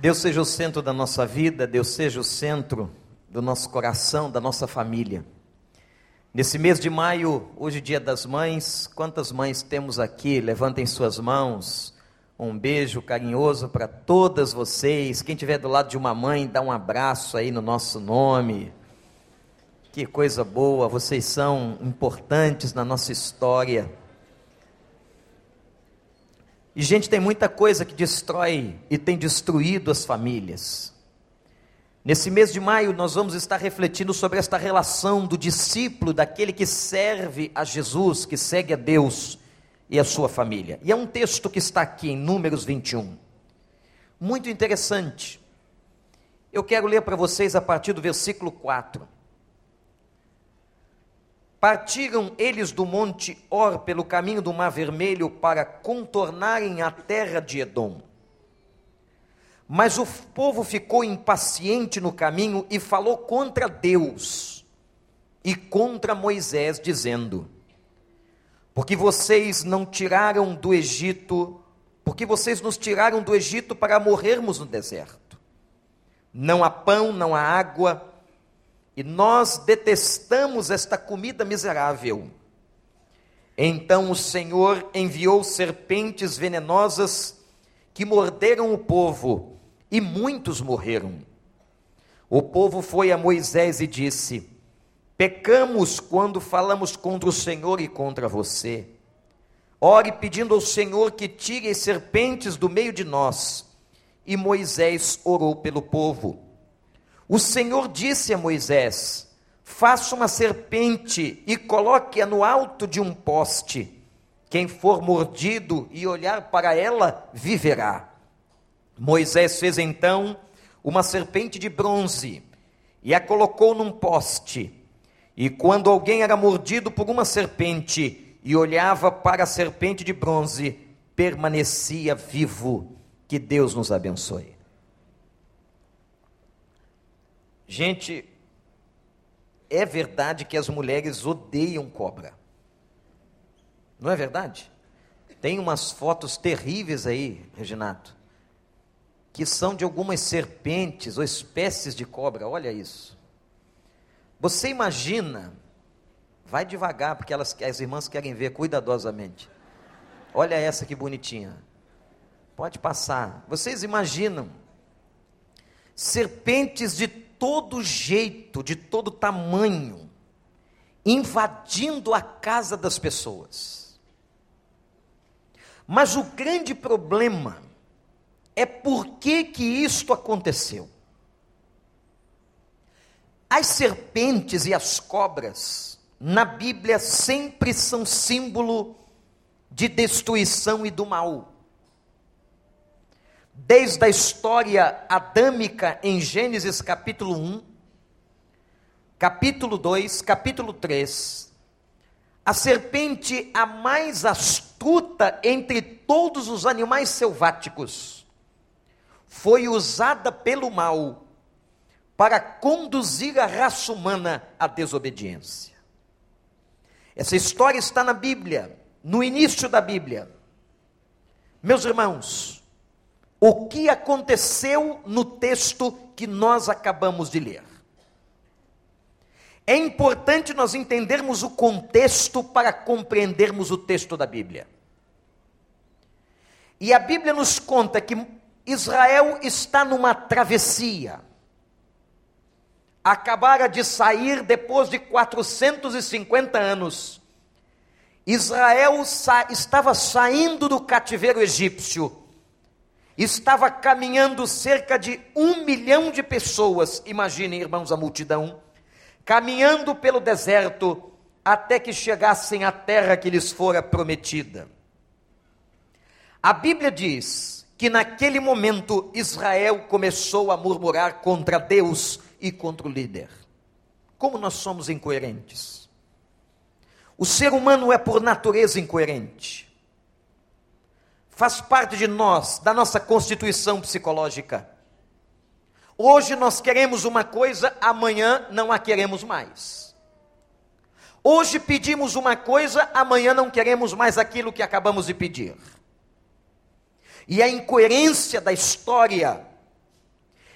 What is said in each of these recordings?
Deus seja o centro da nossa vida, Deus seja o centro do nosso coração, da nossa família. Nesse mês de maio, hoje dia das mães, quantas mães temos aqui? Levantem suas mãos. Um beijo carinhoso para todas vocês. Quem estiver do lado de uma mãe, dá um abraço aí no nosso nome. Que coisa boa, vocês são importantes na nossa história. E, gente, tem muita coisa que destrói e tem destruído as famílias. Nesse mês de maio, nós vamos estar refletindo sobre esta relação do discípulo, daquele que serve a Jesus, que segue a Deus e a sua família. E é um texto que está aqui em Números 21. Muito interessante. Eu quero ler para vocês a partir do versículo 4. Partiram eles do monte Or pelo caminho do Mar Vermelho para contornarem a terra de Edom. Mas o povo ficou impaciente no caminho e falou contra Deus e contra Moisés, dizendo: Porque vocês não tiraram do Egito, porque vocês nos tiraram do Egito para morrermos no deserto. Não há pão, não há água, e nós detestamos esta comida miserável. Então o Senhor enviou serpentes venenosas que morderam o povo, e muitos morreram. O povo foi a Moisés e disse: Pecamos quando falamos contra o Senhor e contra você. Ore pedindo ao Senhor que tire as serpentes do meio de nós. E Moisés orou pelo povo. O Senhor disse a Moisés: Faça uma serpente e coloque-a no alto de um poste. Quem for mordido e olhar para ela, viverá. Moisés fez então uma serpente de bronze e a colocou num poste. E quando alguém era mordido por uma serpente e olhava para a serpente de bronze, permanecia vivo. Que Deus nos abençoe. Gente, é verdade que as mulheres odeiam cobra. Não é verdade? Tem umas fotos terríveis aí, Reginato, que são de algumas serpentes ou espécies de cobra. Olha isso. Você imagina, vai devagar, porque elas, as irmãs querem ver cuidadosamente. Olha essa que bonitinha. Pode passar. Vocês imaginam serpentes de todo jeito, de todo tamanho, invadindo a casa das pessoas. Mas o grande problema é por que que isto aconteceu. As serpentes e as cobras na Bíblia sempre são símbolo de destruição e do mal desde a história adâmica em Gênesis capítulo 1, capítulo 2, capítulo 3, a serpente a mais astuta entre todos os animais selváticos foi usada pelo mal para conduzir a raça humana à desobediência. Essa história está na Bíblia, no início da Bíblia. Meus irmãos, o que aconteceu no texto que nós acabamos de ler. É importante nós entendermos o contexto para compreendermos o texto da Bíblia. E a Bíblia nos conta que Israel está numa travessia. Acabara de sair depois de 450 anos. Israel sa estava saindo do cativeiro egípcio estava caminhando cerca de um milhão de pessoas, imaginem, irmãos, a multidão, caminhando pelo deserto até que chegassem à terra que lhes fora prometida. A Bíblia diz que naquele momento Israel começou a murmurar contra Deus e contra o líder. Como nós somos incoerentes. O ser humano é por natureza incoerente faz parte de nós, da nossa constituição psicológica. Hoje nós queremos uma coisa, amanhã não a queremos mais. Hoje pedimos uma coisa, amanhã não queremos mais aquilo que acabamos de pedir. E a incoerência da história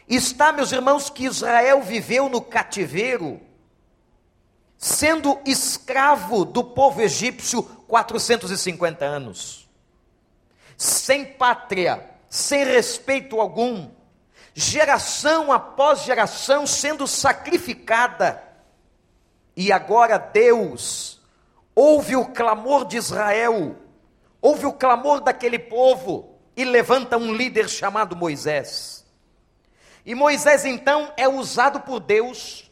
está, meus irmãos, que Israel viveu no cativeiro, sendo escravo do povo egípcio 450 anos, sem pátria, sem respeito algum, geração após geração sendo sacrificada, e agora Deus ouve o clamor de Israel, ouve o clamor daquele povo e levanta um líder chamado Moisés. E Moisés então é usado por Deus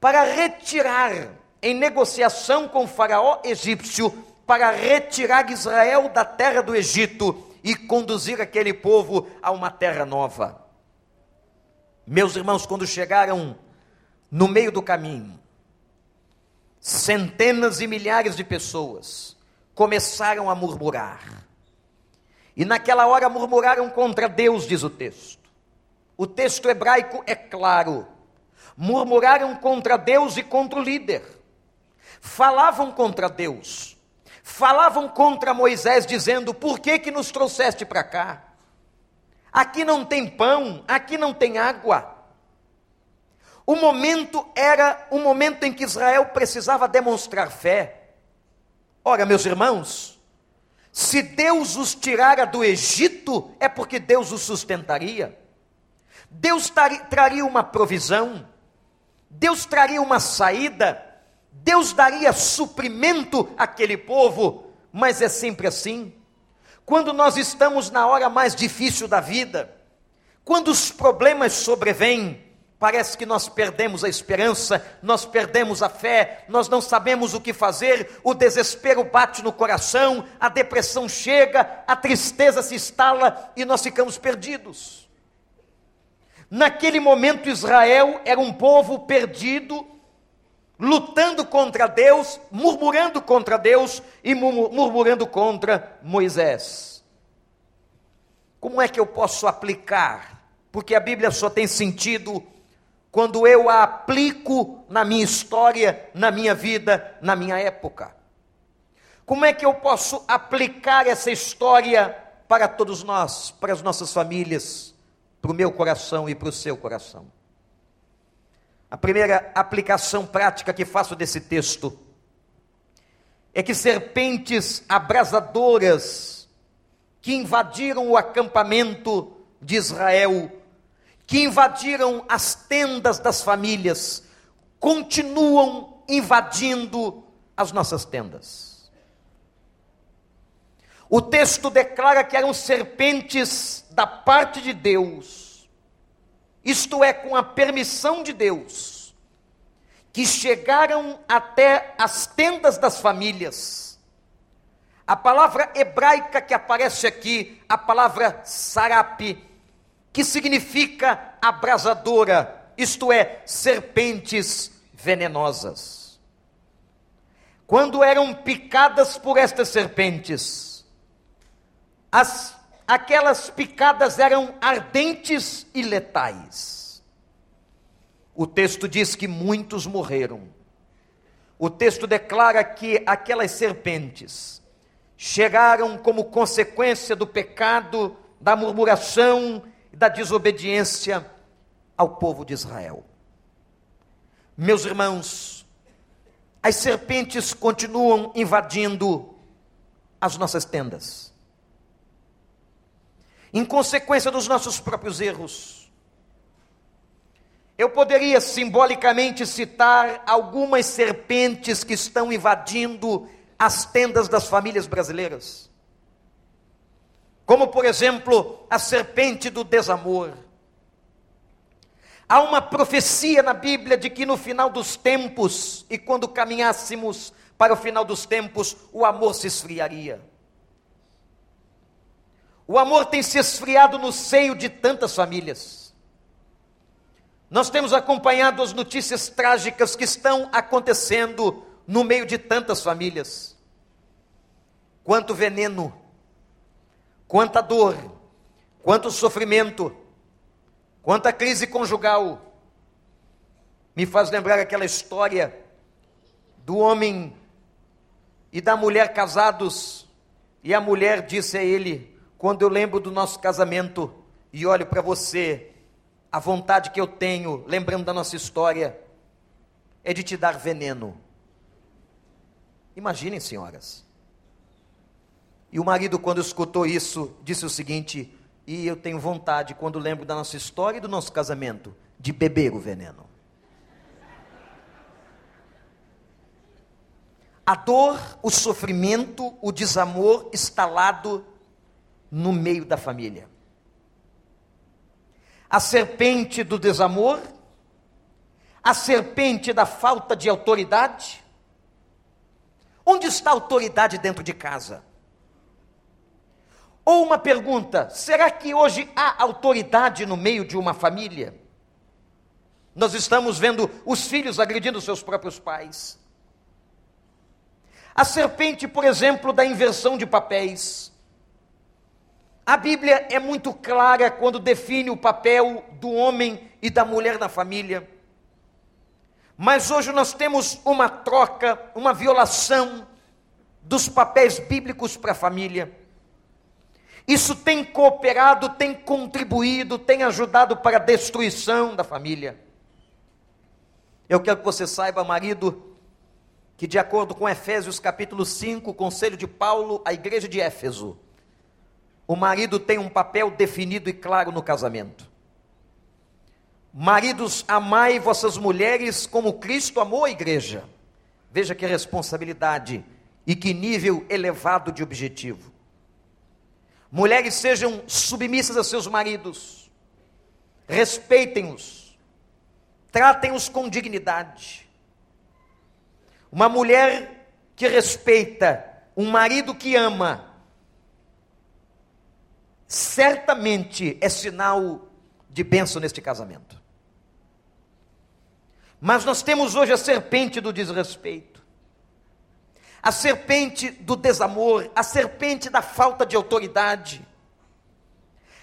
para retirar, em negociação com o Faraó egípcio, para retirar Israel da terra do Egito e conduzir aquele povo a uma terra nova. Meus irmãos, quando chegaram no meio do caminho, centenas e milhares de pessoas começaram a murmurar. E naquela hora murmuraram contra Deus, diz o texto. O texto hebraico é claro. Murmuraram contra Deus e contra o líder. Falavam contra Deus. Falavam contra Moisés, dizendo: Por que, que nos trouxeste para cá? Aqui não tem pão, aqui não tem água. O momento era o momento em que Israel precisava demonstrar fé. Ora, meus irmãos, se Deus os tirara do Egito, é porque Deus os sustentaria. Deus traria uma provisão, Deus traria uma saída, Deus daria suprimento àquele povo, mas é sempre assim. Quando nós estamos na hora mais difícil da vida, quando os problemas sobrevêm, Parece que nós perdemos a esperança, nós perdemos a fé, nós não sabemos o que fazer, o desespero bate no coração, a depressão chega, a tristeza se instala e nós ficamos perdidos. Naquele momento, Israel era um povo perdido, lutando contra Deus, murmurando contra Deus e murmurando contra Moisés. Como é que eu posso aplicar? Porque a Bíblia só tem sentido quando eu a aplico na minha história, na minha vida, na minha época? Como é que eu posso aplicar essa história para todos nós, para as nossas famílias, para o meu coração e para o seu coração? A primeira aplicação prática que faço desse texto é que serpentes abrasadoras que invadiram o acampamento de Israel que invadiram as tendas das famílias, continuam invadindo as nossas tendas. O texto declara que eram serpentes da parte de Deus, isto é, com a permissão de Deus, que chegaram até as tendas das famílias. A palavra hebraica que aparece aqui, a palavra sarape, que significa abrasadora, isto é, serpentes venenosas. Quando eram picadas por estas serpentes, as, aquelas picadas eram ardentes e letais. O texto diz que muitos morreram. O texto declara que aquelas serpentes chegaram como consequência do pecado, da murmuração da desobediência ao povo de Israel. Meus irmãos, as serpentes continuam invadindo as nossas tendas. Em consequência dos nossos próprios erros. Eu poderia simbolicamente citar algumas serpentes que estão invadindo as tendas das famílias brasileiras como por exemplo a serpente do desamor. Há uma profecia na Bíblia de que no final dos tempos, e quando caminhássemos para o final dos tempos, o amor se esfriaria. O amor tem se esfriado no seio de tantas famílias. Nós temos acompanhado as notícias trágicas que estão acontecendo no meio de tantas famílias. Quanto veneno, quanta dor, quanto sofrimento, quanta crise conjugal. Me faz lembrar aquela história do homem e da mulher casados, e a mulher disse a ele: Quando eu lembro do nosso casamento e olho para você, a vontade que eu tenho, lembrando da nossa história, é de te dar veneno. Imaginem, senhoras. E o marido, quando escutou isso, disse o seguinte: E eu tenho vontade, quando lembro da nossa história e do nosso casamento, de beber o veneno. A dor, o sofrimento, o desamor instalado no meio da família. A serpente do desamor, a serpente da falta de autoridade. Onde está a autoridade dentro de casa? Ou uma pergunta: será que hoje há autoridade no meio de uma família? Nós estamos vendo os filhos agredindo seus próprios pais. A serpente, por exemplo, da inversão de papéis. A Bíblia é muito clara quando define o papel do homem e da mulher na família. Mas hoje nós temos uma troca, uma violação dos papéis bíblicos para a família. Isso tem cooperado, tem contribuído, tem ajudado para a destruição da família. Eu quero que você saiba, marido, que, de acordo com Efésios capítulo 5, o conselho de Paulo à igreja de Éfeso, o marido tem um papel definido e claro no casamento. Maridos, amai vossas mulheres como Cristo amou a igreja. Veja que responsabilidade e que nível elevado de objetivo. Mulheres sejam submissas a seus maridos, respeitem-os, tratem-os com dignidade. Uma mulher que respeita, um marido que ama, certamente é sinal de bênção neste casamento. Mas nós temos hoje a serpente do desrespeito, a serpente do desamor, a serpente da falta de autoridade,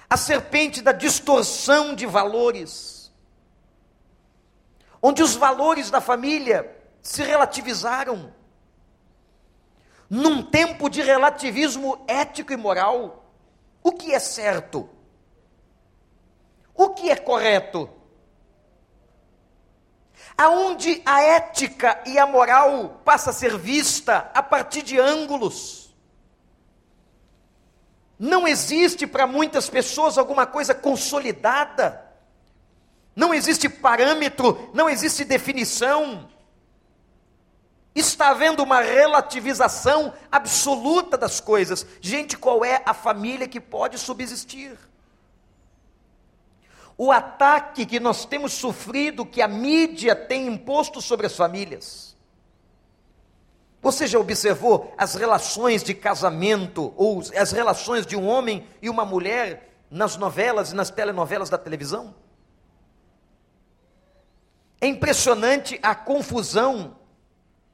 a serpente da distorção de valores, onde os valores da família se relativizaram. Num tempo de relativismo ético e moral, o que é certo? O que é correto? Aonde a ética e a moral passa a ser vista a partir de ângulos. Não existe para muitas pessoas alguma coisa consolidada. Não existe parâmetro, não existe definição está havendo uma relativização absoluta das coisas. Gente, qual é a família que pode subsistir? O ataque que nós temos sofrido, que a mídia tem imposto sobre as famílias. Você já observou as relações de casamento, ou as relações de um homem e uma mulher nas novelas e nas telenovelas da televisão? É impressionante a confusão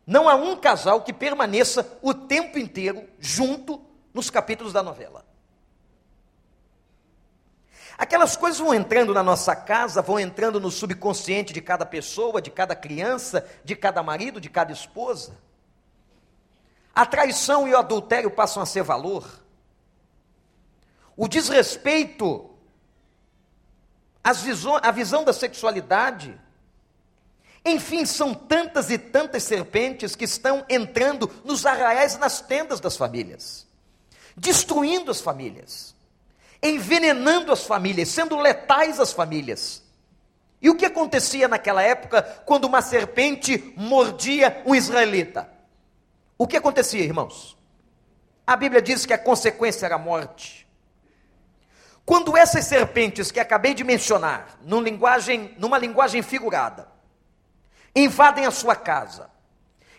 não há um casal que permaneça o tempo inteiro junto nos capítulos da novela. Aquelas coisas vão entrando na nossa casa, vão entrando no subconsciente de cada pessoa, de cada criança, de cada marido, de cada esposa. A traição e o adultério passam a ser valor. O desrespeito, a visão da sexualidade, enfim, são tantas e tantas serpentes que estão entrando nos arraiais, nas tendas das famílias, destruindo as famílias, envenenando as famílias, sendo letais às famílias. E o que acontecia naquela época quando uma serpente mordia um israelita? O que acontecia, irmãos? A Bíblia diz que a consequência era a morte. Quando essas serpentes que acabei de mencionar, linguagem, numa linguagem figurada, invadem a sua casa,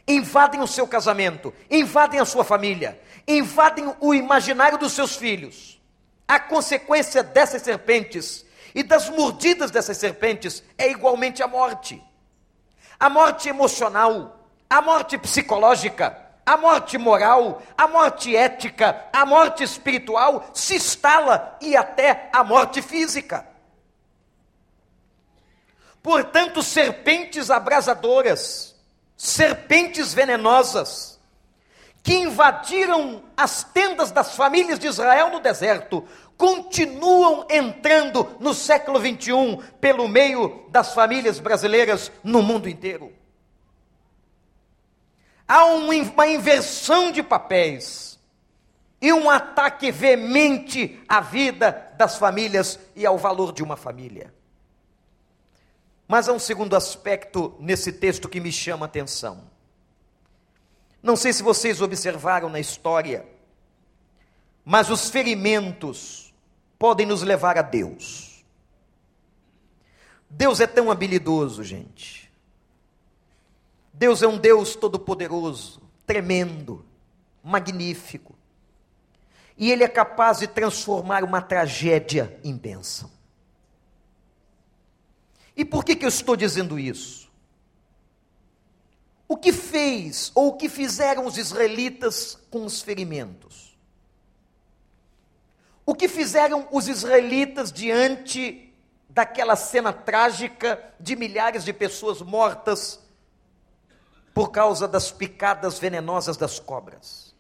invadem o seu casamento, invadem a sua família, invadem o imaginário dos seus filhos. A consequência dessas serpentes e das mordidas dessas serpentes é igualmente a morte. A morte emocional, a morte psicológica, a morte moral, a morte ética, a morte espiritual se instala e até a morte física. Portanto, serpentes abrasadoras, serpentes venenosas, que invadiram as tendas das famílias de Israel no deserto, continuam entrando no século 21 pelo meio das famílias brasileiras no mundo inteiro. Há uma inversão de papéis e um ataque veemente à vida das famílias e ao valor de uma família. Mas há um segundo aspecto nesse texto que me chama a atenção. Não sei se vocês observaram na história, mas os ferimentos podem nos levar a Deus. Deus é tão habilidoso, gente. Deus é um Deus todo-poderoso, tremendo, magnífico. E Ele é capaz de transformar uma tragédia em bênção. E por que, que eu estou dizendo isso? O que fez ou o que fizeram os israelitas com os ferimentos? O que fizeram os israelitas diante daquela cena trágica de milhares de pessoas mortas por causa das picadas venenosas das cobras?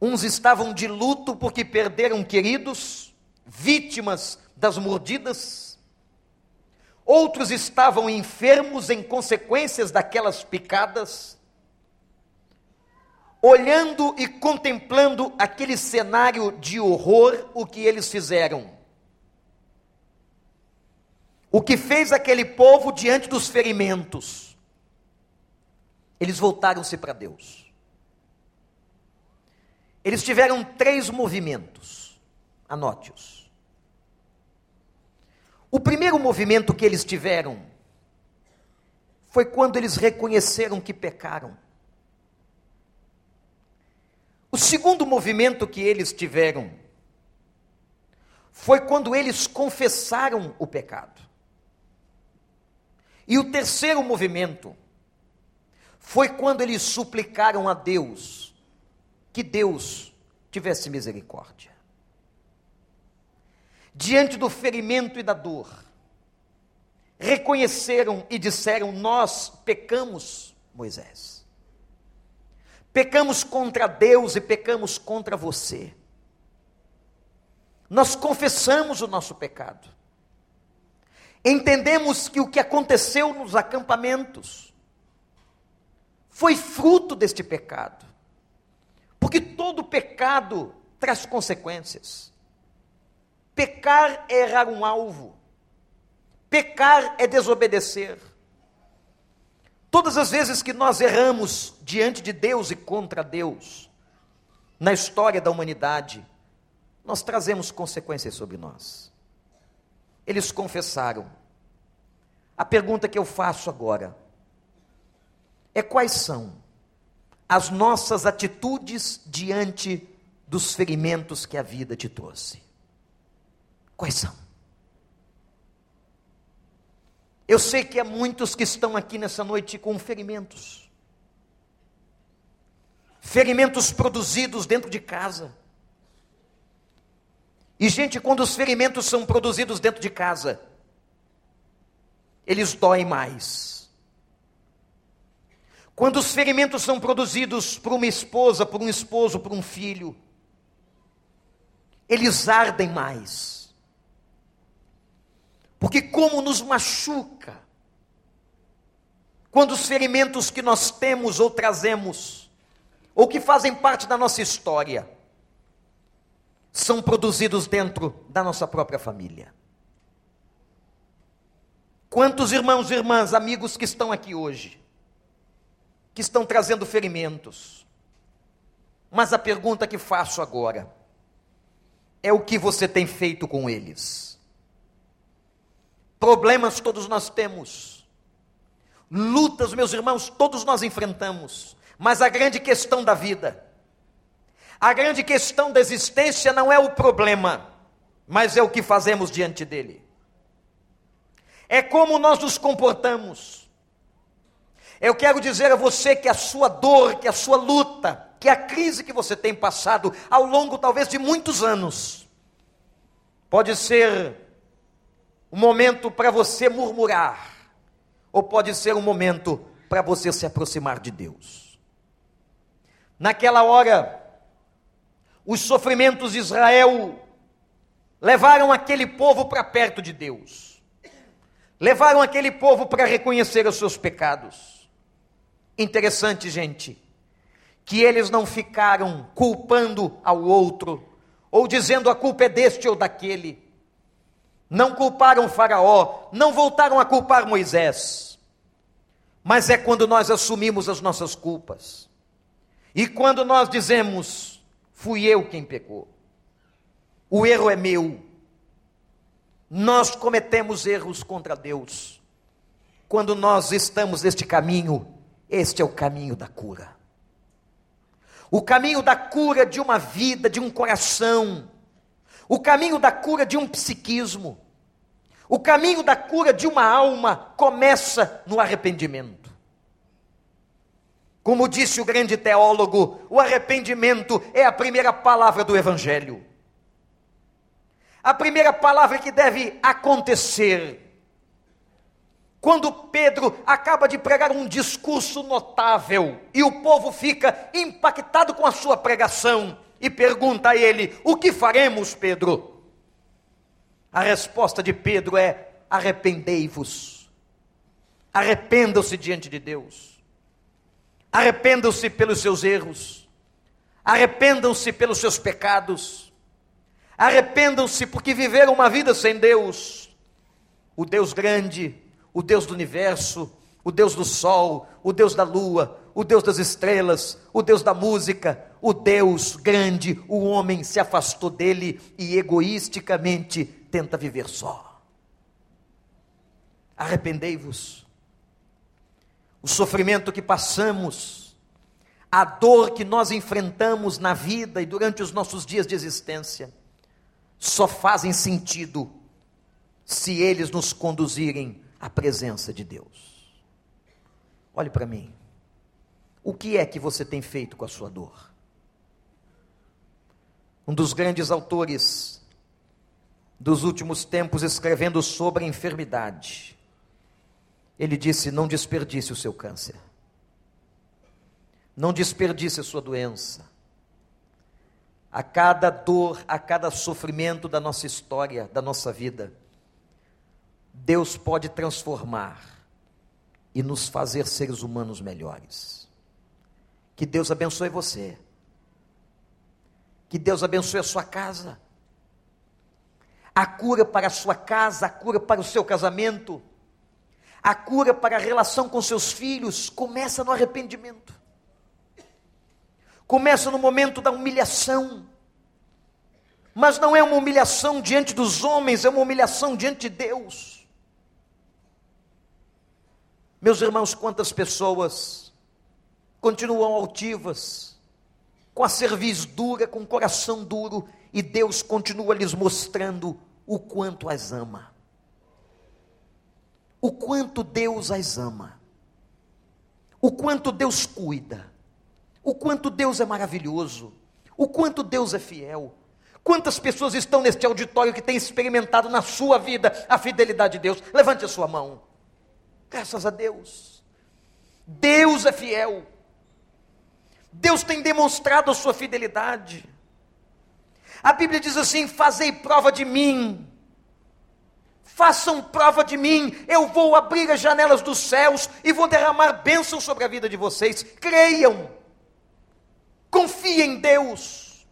Uns estavam de luto porque perderam queridos, vítimas das mordidas outros estavam enfermos em consequências daquelas picadas, olhando e contemplando aquele cenário de horror, o que eles fizeram. O que fez aquele povo diante dos ferimentos? Eles voltaram-se para Deus. Eles tiveram três movimentos, anote-os. O primeiro movimento que eles tiveram foi quando eles reconheceram que pecaram. O segundo movimento que eles tiveram foi quando eles confessaram o pecado. E o terceiro movimento foi quando eles suplicaram a Deus que Deus tivesse misericórdia diante do ferimento e da dor, reconheceram e disseram: Nós pecamos, Moisés. Pecamos contra Deus e pecamos contra você. Nós confessamos o nosso pecado. Entendemos que o que aconteceu nos acampamentos foi fruto deste pecado. Porque todo pecado traz consequências. Pecar é errar um alvo. Pecar é desobedecer. Todas as vezes que nós erramos diante de Deus e contra Deus, na história da humanidade, nós trazemos consequências sobre nós. Eles confessaram. A pergunta que eu faço agora é quais são as nossas atitudes diante dos ferimentos que a vida te trouxe? Quais são? Eu sei que há muitos que estão aqui nessa noite com ferimentos. Ferimentos produzidos dentro de casa. E, gente, quando os ferimentos são produzidos dentro de casa, eles doem mais. Quando os ferimentos são produzidos por uma esposa, por um esposo, por um filho, eles ardem mais. Porque como nos machuca quando os ferimentos que nós temos ou trazemos, ou que fazem parte da nossa história, são produzidos dentro da nossa própria família. Quantos irmãos e irmãs, amigos que estão aqui hoje, que estão trazendo ferimentos, mas a pergunta que faço agora é o que você tem feito com eles? Problemas todos nós temos. Lutas, meus irmãos, todos nós enfrentamos. Mas a grande questão da vida, a grande questão da existência não é o problema, mas é o que fazemos diante dele. É como nós nos comportamos. Eu quero dizer a você que a sua dor, que a sua luta, que a crise que você tem passado ao longo talvez de muitos anos, pode ser um momento para você murmurar, ou pode ser um momento para você se aproximar de Deus. Naquela hora, os sofrimentos de Israel levaram aquele povo para perto de Deus, levaram aquele povo para reconhecer os seus pecados. Interessante, gente, que eles não ficaram culpando ao outro, ou dizendo a culpa é deste ou daquele. Não culparam Faraó, não voltaram a culpar Moisés. Mas é quando nós assumimos as nossas culpas. E quando nós dizemos, fui eu quem pecou. O erro é meu. Nós cometemos erros contra Deus. Quando nós estamos neste caminho, este é o caminho da cura. O caminho da cura de uma vida, de um coração. O caminho da cura de um psiquismo. O caminho da cura de uma alma começa no arrependimento. Como disse o grande teólogo, o arrependimento é a primeira palavra do Evangelho. A primeira palavra que deve acontecer. Quando Pedro acaba de pregar um discurso notável e o povo fica impactado com a sua pregação e pergunta a ele: O que faremos, Pedro? A resposta de Pedro é: arrependei-vos. Arrependam-se diante de Deus. Arrependam-se pelos seus erros. Arrependam-se pelos seus pecados Arrependam-se porque viveram uma vida sem Deus. O Deus grande, o Deus do universo, o Deus do sol, o Deus da lua, o Deus das estrelas, o Deus da música, o Deus grande, o homem se afastou dele e egoisticamente tenta viver só. Arrependei-vos. O sofrimento que passamos, a dor que nós enfrentamos na vida e durante os nossos dias de existência, só fazem sentido se eles nos conduzirem à presença de Deus. Olhe para mim. O que é que você tem feito com a sua dor? Um dos grandes autores dos últimos tempos escrevendo sobre a enfermidade, ele disse: Não desperdice o seu câncer, não desperdice a sua doença, a cada dor, a cada sofrimento da nossa história, da nossa vida, Deus pode transformar e nos fazer seres humanos melhores. Que Deus abençoe você. Que Deus abençoe a sua casa. A cura para a sua casa, a cura para o seu casamento, a cura para a relação com seus filhos começa no arrependimento começa no momento da humilhação. Mas não é uma humilhação diante dos homens, é uma humilhação diante de Deus. Meus irmãos, quantas pessoas continuam altivas, com a cerviz dura, com o coração duro, e Deus continua lhes mostrando o quanto as ama. O quanto Deus as ama. O quanto Deus cuida o quanto Deus é maravilhoso, o quanto Deus é fiel. Quantas pessoas estão neste auditório que têm experimentado na sua vida a fidelidade de Deus? Levante a sua mão. Graças a Deus. Deus é fiel. Deus tem demonstrado a sua fidelidade. A Bíblia diz assim: Fazei prova de mim. Façam prova de mim. Eu vou abrir as janelas dos céus e vou derramar bênçãos sobre a vida de vocês. Creiam. Confie em Deus.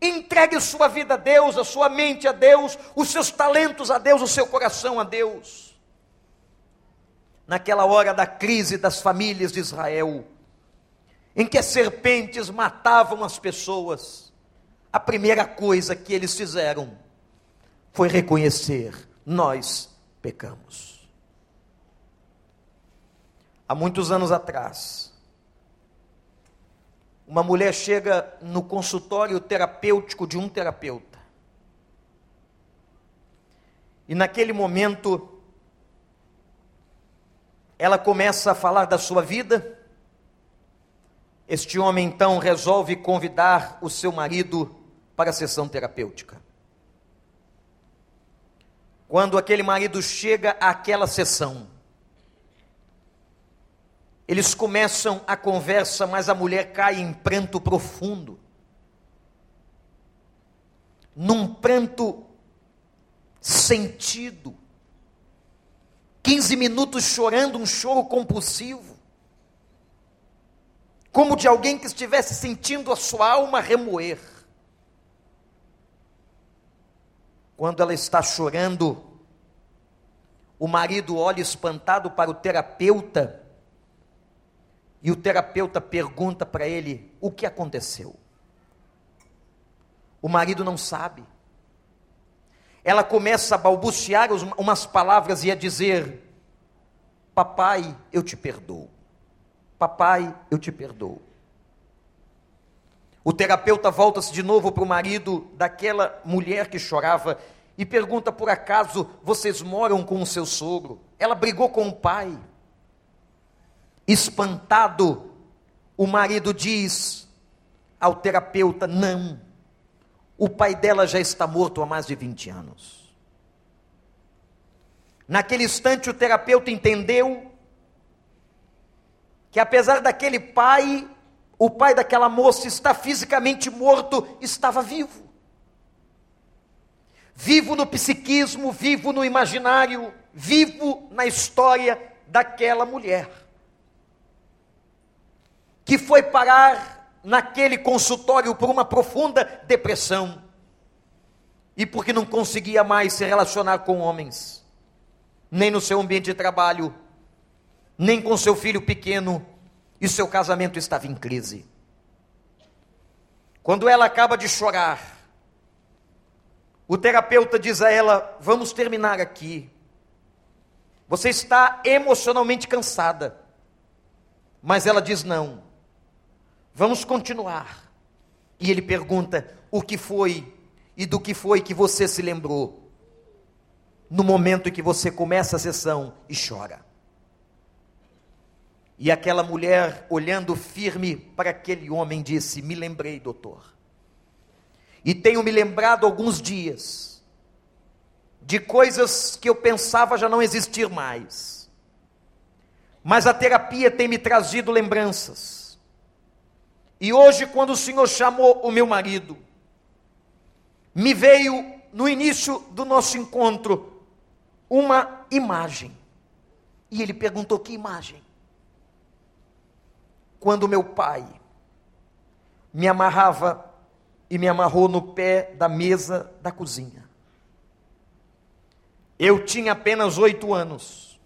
Entregue sua vida a Deus, a sua mente a Deus, os seus talentos a Deus, o seu coração a Deus. Naquela hora da crise das famílias de Israel, em que as serpentes matavam as pessoas, a primeira coisa que eles fizeram foi reconhecer: nós pecamos. Há muitos anos atrás, uma mulher chega no consultório terapêutico de um terapeuta. E naquele momento, ela começa a falar da sua vida. Este homem então resolve convidar o seu marido para a sessão terapêutica. Quando aquele marido chega àquela sessão, Eles começam a conversa, mas a mulher cai em pranto profundo. Num pranto sentido. 15 minutos chorando, um choro compulsivo. Como de alguém que estivesse sentindo a sua alma remoer. Quando ela está chorando, o marido olha espantado para o terapeuta e o terapeuta pergunta para ele o que aconteceu. O marido não sabe. Ela começa a balbuciar umas palavras e a dizer: Papai, eu te perdoo. Papai, eu te perdoo. O terapeuta volta-se de novo para o marido daquela mulher que chorava e pergunta: por acaso vocês moram com o seu sogro? Ela brigou com o pai. Espantado, o marido diz ao terapeuta: Não, o pai dela já está morto há mais de 20 anos. Naquele instante, o terapeuta entendeu que, apesar daquele pai, o pai daquela moça estar fisicamente morto, estava vivo. Vivo no psiquismo, vivo no imaginário, vivo na história daquela mulher que foi parar naquele consultório por uma profunda depressão e porque não conseguia mais se relacionar com homens, nem no seu ambiente de trabalho, nem com seu filho pequeno, e seu casamento estava em crise. Quando ela acaba de chorar, o terapeuta diz a ela: Vamos terminar aqui. Você está emocionalmente cansada. Mas ela diz: Não. Vamos continuar. E ele pergunta: o que foi e do que foi que você se lembrou? No momento em que você começa a sessão e chora. E aquela mulher, olhando firme para aquele homem, disse: Me lembrei, doutor. E tenho me lembrado alguns dias de coisas que eu pensava já não existir mais. Mas a terapia tem me trazido lembranças e hoje, quando o Senhor chamou o meu marido, me veio no início do nosso encontro uma imagem. E ele perguntou: que imagem? Quando meu pai me amarrava e me amarrou no pé da mesa da cozinha. Eu tinha apenas oito anos.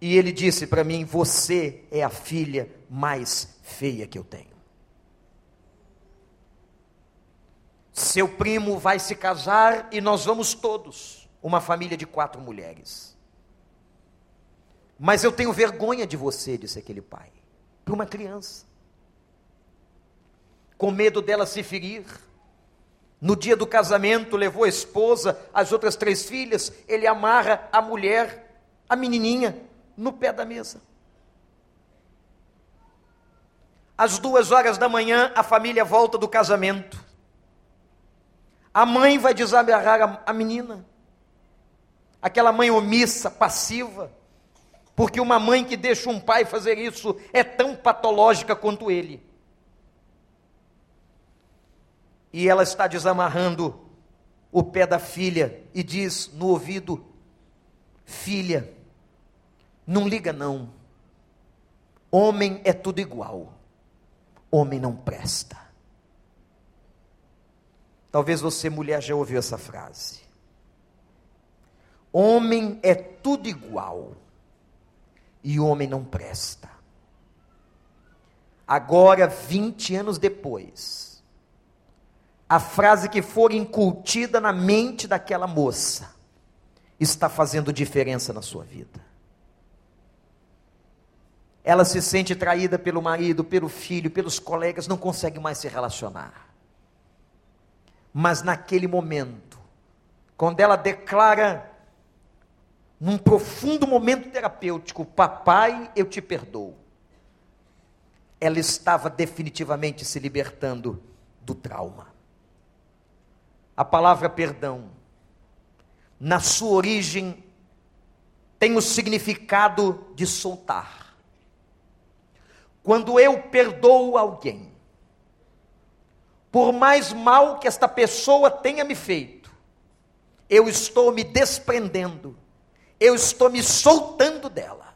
E ele disse para mim: Você é a filha mais feia que eu tenho. Seu primo vai se casar e nós vamos todos, uma família de quatro mulheres. Mas eu tenho vergonha de você, disse aquele pai, para uma criança. Com medo dela se ferir. No dia do casamento, levou a esposa, as outras três filhas, ele amarra a mulher, a menininha, no pé da mesa. Às duas horas da manhã, a família volta do casamento. A mãe vai desamarrar a, a menina. Aquela mãe omissa, passiva. Porque uma mãe que deixa um pai fazer isso é tão patológica quanto ele. E ela está desamarrando o pé da filha e diz no ouvido: Filha, não liga não. Homem é tudo igual homem não presta. Talvez você, mulher, já ouviu essa frase. Homem é tudo igual e homem não presta. Agora, 20 anos depois, a frase que for incultida na mente daquela moça está fazendo diferença na sua vida ela se sente traída pelo marido, pelo filho, pelos colegas, não consegue mais se relacionar. Mas naquele momento, quando ela declara, num profundo momento terapêutico, papai, eu te perdoo, ela estava definitivamente se libertando do trauma. A palavra perdão, na sua origem, tem o significado de soltar quando eu perdoo alguém, por mais mal que esta pessoa tenha me feito, eu estou me desprendendo, eu estou me soltando dela.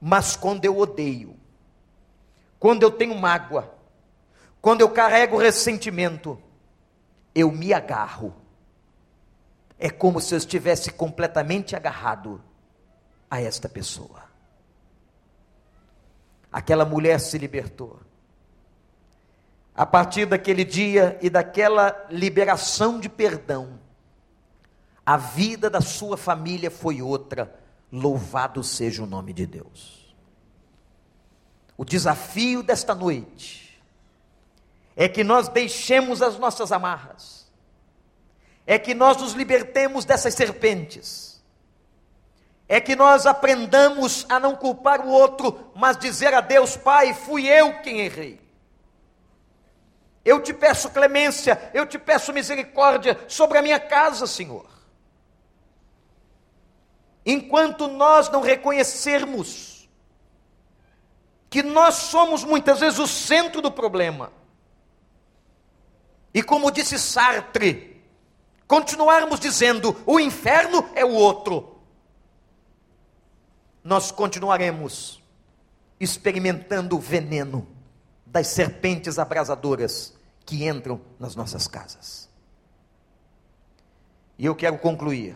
Mas quando eu odeio, quando eu tenho mágoa, quando eu carrego ressentimento, eu me agarro. É como se eu estivesse completamente agarrado a esta pessoa. Aquela mulher se libertou. A partir daquele dia e daquela liberação de perdão, a vida da sua família foi outra. Louvado seja o nome de Deus. O desafio desta noite é que nós deixemos as nossas amarras, é que nós nos libertemos dessas serpentes, é que nós aprendamos a não culpar o outro, mas dizer a Deus, Pai, fui eu quem errei. Eu te peço clemência, eu te peço misericórdia sobre a minha casa, Senhor. Enquanto nós não reconhecermos que nós somos muitas vezes o centro do problema, e como disse Sartre, continuarmos dizendo o inferno é o outro, nós continuaremos experimentando o veneno das serpentes abrasadoras que entram nas nossas casas. E eu quero concluir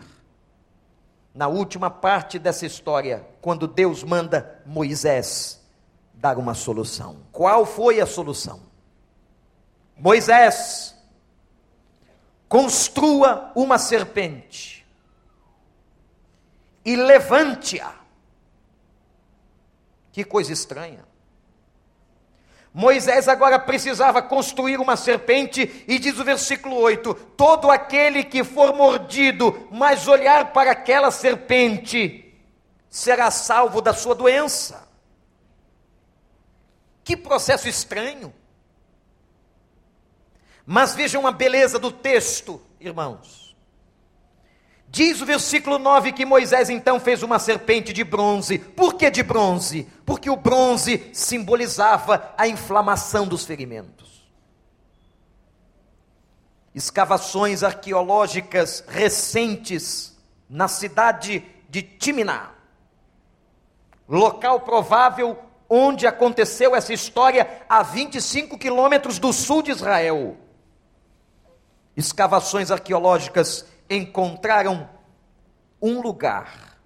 na última parte dessa história, quando Deus manda Moisés dar uma solução. Qual foi a solução? Moisés, construa uma serpente e levante-a. Que coisa estranha. Moisés agora precisava construir uma serpente, e diz o versículo 8: Todo aquele que for mordido, mas olhar para aquela serpente, será salvo da sua doença. Que processo estranho. Mas vejam a beleza do texto, irmãos. Diz o versículo 9 que Moisés então fez uma serpente de bronze. Por que de bronze? Porque o bronze simbolizava a inflamação dos ferimentos. Escavações arqueológicas recentes na cidade de Timná, local provável onde aconteceu essa história, a 25 quilômetros do sul de Israel. Escavações arqueológicas encontraram um lugar,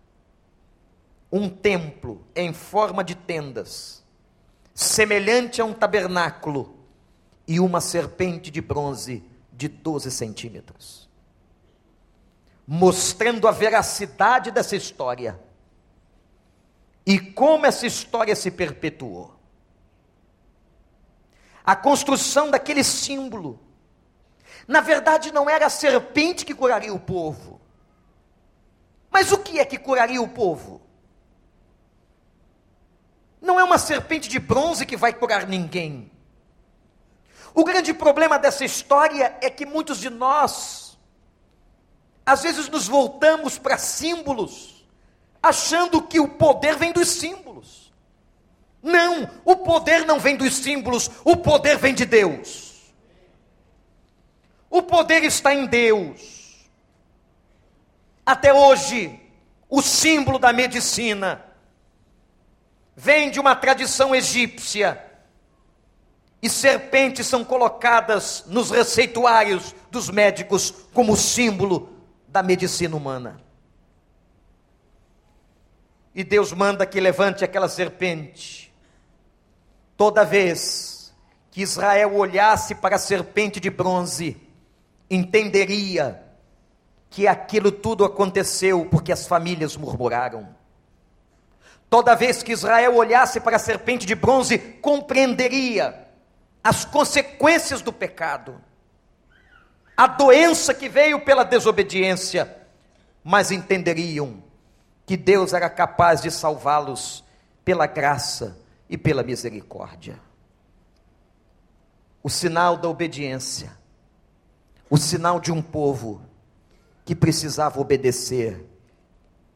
um templo em forma de tendas, semelhante a um tabernáculo, e uma serpente de bronze de 12 centímetros. Mostrando a veracidade dessa história e como essa história se perpetuou. A construção daquele símbolo na verdade, não era a serpente que curaria o povo. Mas o que é que curaria o povo? Não é uma serpente de bronze que vai curar ninguém. O grande problema dessa história é que muitos de nós, às vezes, nos voltamos para símbolos, achando que o poder vem dos símbolos. Não, o poder não vem dos símbolos, o poder vem de Deus. O poder está em Deus. Até hoje, o símbolo da medicina vem de uma tradição egípcia. E serpentes são colocadas nos receituários dos médicos como símbolo da medicina humana. E Deus manda que levante aquela serpente. Toda vez que Israel olhasse para a serpente de bronze, entenderia que aquilo tudo aconteceu porque as famílias murmuraram. Toda vez que Israel olhasse para a serpente de bronze, compreenderia as consequências do pecado, a doença que veio pela desobediência, mas entenderiam que Deus era capaz de salvá-los pela graça e pela misericórdia. O sinal da obediência o sinal de um povo que precisava obedecer.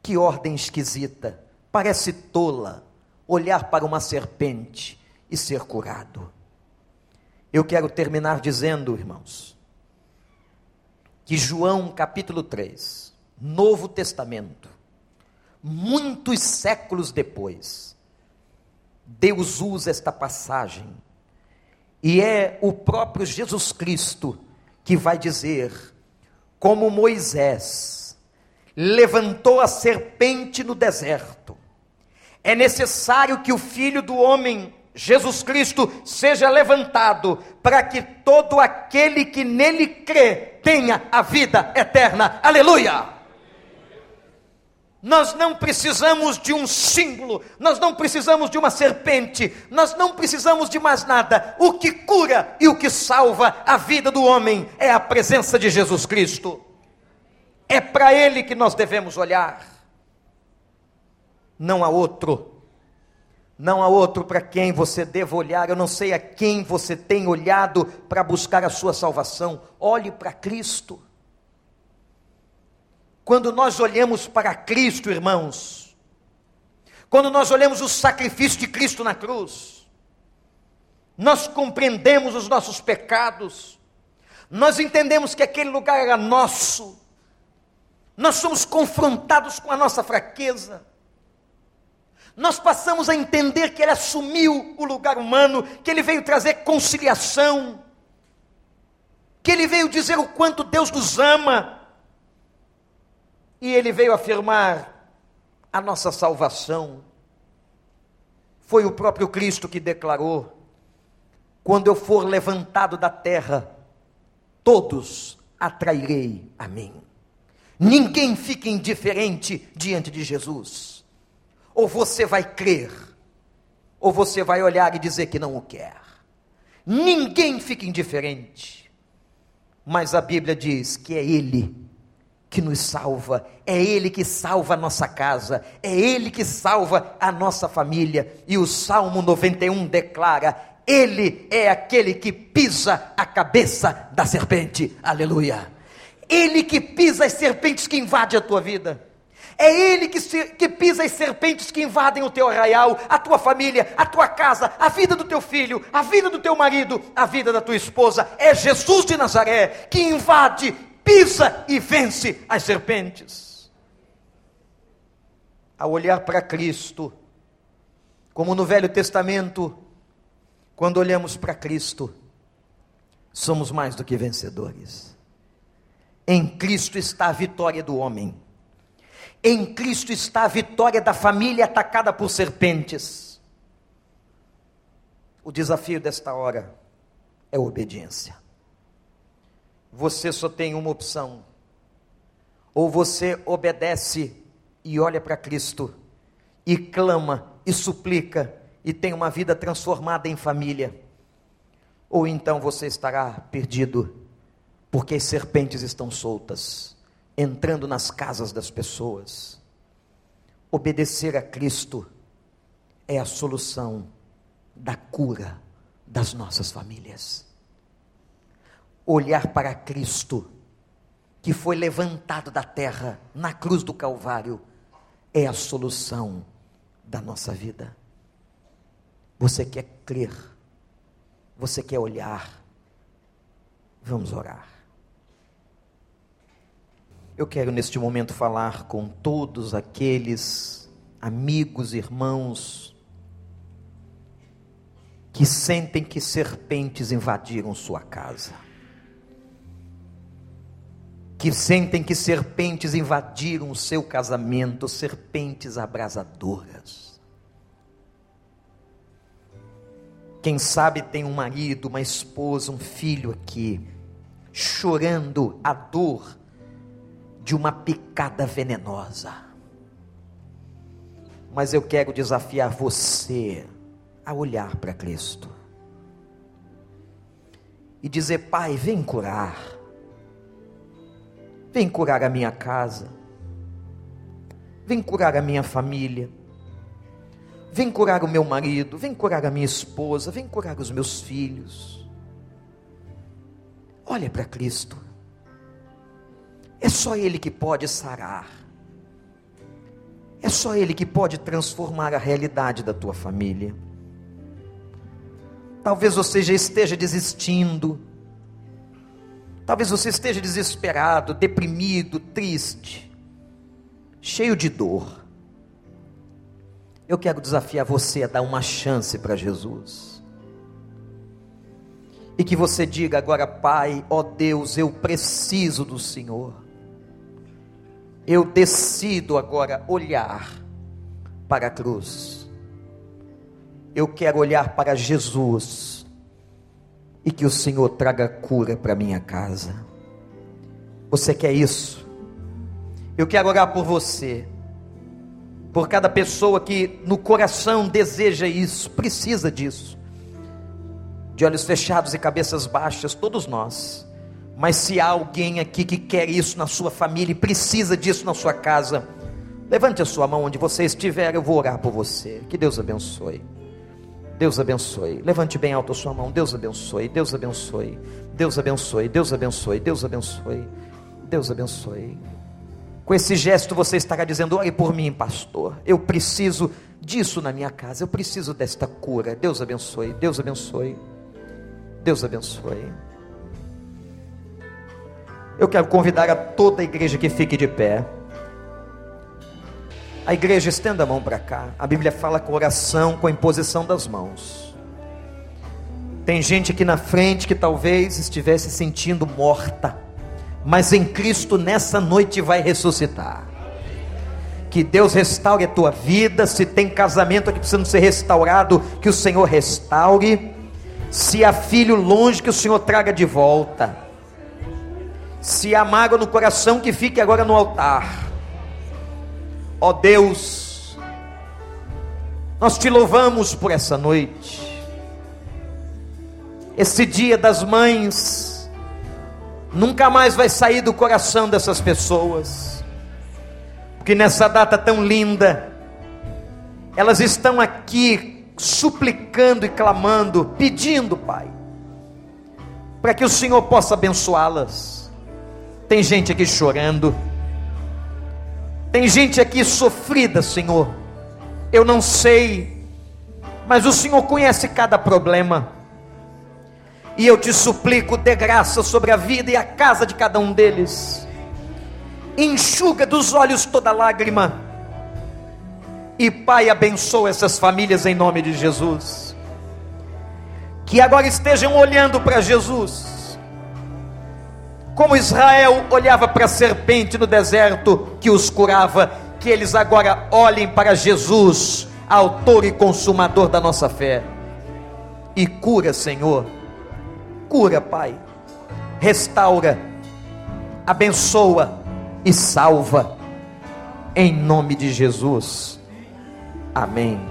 Que ordem esquisita, parece tola, olhar para uma serpente e ser curado. Eu quero terminar dizendo, irmãos, que João capítulo 3, Novo Testamento, muitos séculos depois, Deus usa esta passagem e é o próprio Jesus Cristo que vai dizer como Moisés levantou a serpente no deserto, é necessário que o filho do homem, Jesus Cristo, seja levantado, para que todo aquele que nele crê tenha a vida eterna. Aleluia! Nós não precisamos de um símbolo, nós não precisamos de uma serpente, nós não precisamos de mais nada. O que cura e o que salva a vida do homem é a presença de Jesus Cristo. É para Ele que nós devemos olhar. Não há outro, não há outro para quem você deva olhar. Eu não sei a quem você tem olhado para buscar a sua salvação. Olhe para Cristo. Quando nós olhamos para Cristo, irmãos, quando nós olhamos o sacrifício de Cristo na cruz, nós compreendemos os nossos pecados, nós entendemos que aquele lugar era nosso, nós somos confrontados com a nossa fraqueza, nós passamos a entender que Ele assumiu o lugar humano, que Ele veio trazer conciliação, que Ele veio dizer o quanto Deus nos ama, e ele veio afirmar a nossa salvação. Foi o próprio Cristo que declarou: quando eu for levantado da terra, todos atrairei a mim. Ninguém fica indiferente diante de Jesus. Ou você vai crer, ou você vai olhar e dizer que não o quer. Ninguém fica indiferente. Mas a Bíblia diz que é Ele que nos salva, é Ele que salva a nossa casa, é Ele que salva a nossa família. E o Salmo 91 declara: Ele é aquele que pisa a cabeça da serpente. Aleluia. Ele que pisa as serpentes que invadem a tua vida. É Ele que, se, que pisa as serpentes que invadem o teu arraial, a tua família, a tua casa, a vida do teu filho, a vida do teu marido, a vida da tua esposa. É Jesus de Nazaré que invade pisa e vence as serpentes. Ao olhar para Cristo, como no Velho Testamento, quando olhamos para Cristo, somos mais do que vencedores. Em Cristo está a vitória do homem. Em Cristo está a vitória da família atacada por serpentes. O desafio desta hora é obediência você só tem uma opção. Ou você obedece e olha para Cristo, e clama, e suplica, e tem uma vida transformada em família. Ou então você estará perdido, porque as serpentes estão soltas, entrando nas casas das pessoas. Obedecer a Cristo é a solução da cura das nossas famílias olhar para Cristo, que foi levantado da terra na cruz do Calvário, é a solução da nossa vida. Você quer crer, você quer olhar, vamos orar. Eu quero neste momento falar com todos aqueles amigos, irmãos, que sentem que serpentes invadiram sua casa que sentem que serpentes invadiram o seu casamento, serpentes abrasadoras. Quem sabe tem um marido, uma esposa, um filho aqui, chorando a dor de uma picada venenosa. Mas eu quero desafiar você a olhar para Cristo e dizer: Pai, vem curar Vem curar a minha casa. Vem curar a minha família. Vem curar o meu marido. Vem curar a minha esposa. Vem curar os meus filhos. Olha para Cristo. É só Ele que pode sarar. É só Ele que pode transformar a realidade da tua família. Talvez você já esteja desistindo. Talvez você esteja desesperado, deprimido, triste, cheio de dor. Eu quero desafiar você a dar uma chance para Jesus. E que você diga agora, Pai, ó Deus, eu preciso do Senhor. Eu decido agora olhar para a cruz. Eu quero olhar para Jesus e que o Senhor traga cura para minha casa. Você quer isso? Eu quero orar por você, por cada pessoa que no coração deseja isso, precisa disso. De olhos fechados e cabeças baixas, todos nós. Mas se há alguém aqui que quer isso na sua família e precisa disso na sua casa, levante a sua mão onde você estiver, eu vou orar por você. Que Deus abençoe. Deus abençoe. Levante bem alto a sua mão. Deus abençoe. Deus abençoe. Deus abençoe. Deus abençoe. Deus abençoe. Deus abençoe. Com esse gesto você estará dizendo: Ore por mim, pastor. Eu preciso disso na minha casa. Eu preciso desta cura. Deus abençoe. Deus abençoe. Deus abençoe. Eu quero convidar a toda a igreja que fique de pé. A igreja estenda a mão para cá. A Bíblia fala com oração, com a imposição das mãos. Tem gente aqui na frente que talvez estivesse sentindo morta, mas em Cristo nessa noite vai ressuscitar. Que Deus restaure a tua vida. Se tem casamento aqui precisando ser restaurado, que o Senhor restaure. Se há filho longe, que o Senhor traga de volta se há mágoa no coração, que fique agora no altar. Ó oh Deus, nós te louvamos por essa noite. Esse dia das mães nunca mais vai sair do coração dessas pessoas. Porque nessa data tão linda, elas estão aqui suplicando e clamando, pedindo, Pai, para que o Senhor possa abençoá-las tem gente aqui chorando. Tem gente aqui sofrida, Senhor. Eu não sei, mas o Senhor conhece cada problema. E eu te suplico, dê graça sobre a vida e a casa de cada um deles. Enxuga dos olhos toda lágrima. E Pai, abençoa essas famílias em nome de Jesus. Que agora estejam olhando para Jesus como Israel olhava para a serpente no deserto que os curava, que eles agora olhem para Jesus, autor e consumador da nossa fé. E cura, Senhor. Cura, Pai. Restaura, abençoa e salva. Em nome de Jesus. Amém.